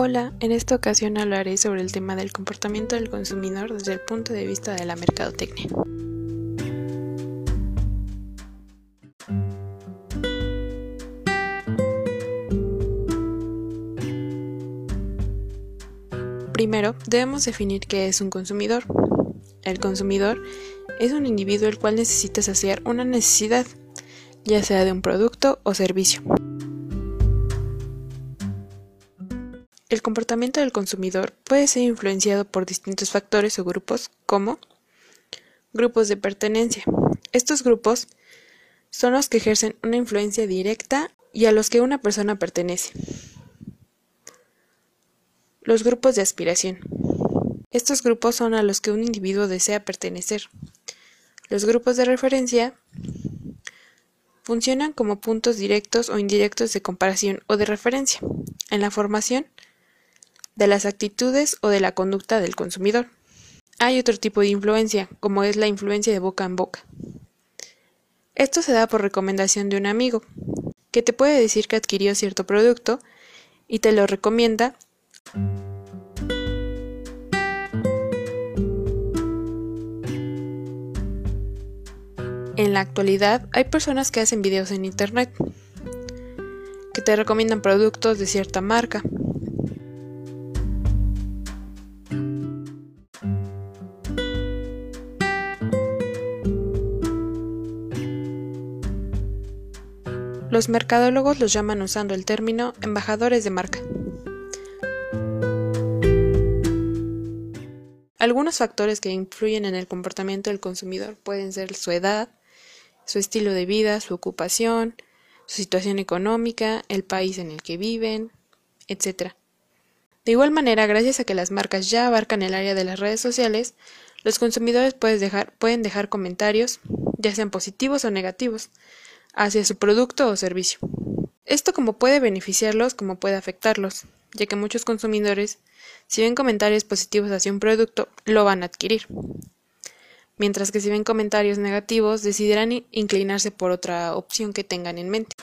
Hola, en esta ocasión hablaré sobre el tema del comportamiento del consumidor desde el punto de vista de la mercadotecnia. Primero, debemos definir qué es un consumidor. El consumidor es un individuo el cual necesita saciar una necesidad, ya sea de un producto o servicio. El comportamiento del consumidor puede ser influenciado por distintos factores o grupos como grupos de pertenencia. Estos grupos son los que ejercen una influencia directa y a los que una persona pertenece. Los grupos de aspiración. Estos grupos son a los que un individuo desea pertenecer. Los grupos de referencia funcionan como puntos directos o indirectos de comparación o de referencia en la formación de las actitudes o de la conducta del consumidor. Hay otro tipo de influencia, como es la influencia de boca en boca. Esto se da por recomendación de un amigo, que te puede decir que adquirió cierto producto y te lo recomienda. En la actualidad hay personas que hacen videos en internet, que te recomiendan productos de cierta marca, Los mercadólogos los llaman usando el término embajadores de marca. Algunos factores que influyen en el comportamiento del consumidor pueden ser su edad, su estilo de vida, su ocupación, su situación económica, el país en el que viven, etc. De igual manera, gracias a que las marcas ya abarcan el área de las redes sociales, los consumidores pueden dejar, pueden dejar comentarios, ya sean positivos o negativos, hacia su producto o servicio. Esto como puede beneficiarlos como puede afectarlos, ya que muchos consumidores, si ven comentarios positivos hacia un producto, lo van a adquirir. Mientras que si ven comentarios negativos, decidirán inclinarse por otra opción que tengan en mente.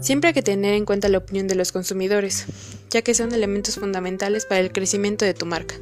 Siempre hay que tener en cuenta la opinión de los consumidores, ya que son elementos fundamentales para el crecimiento de tu marca.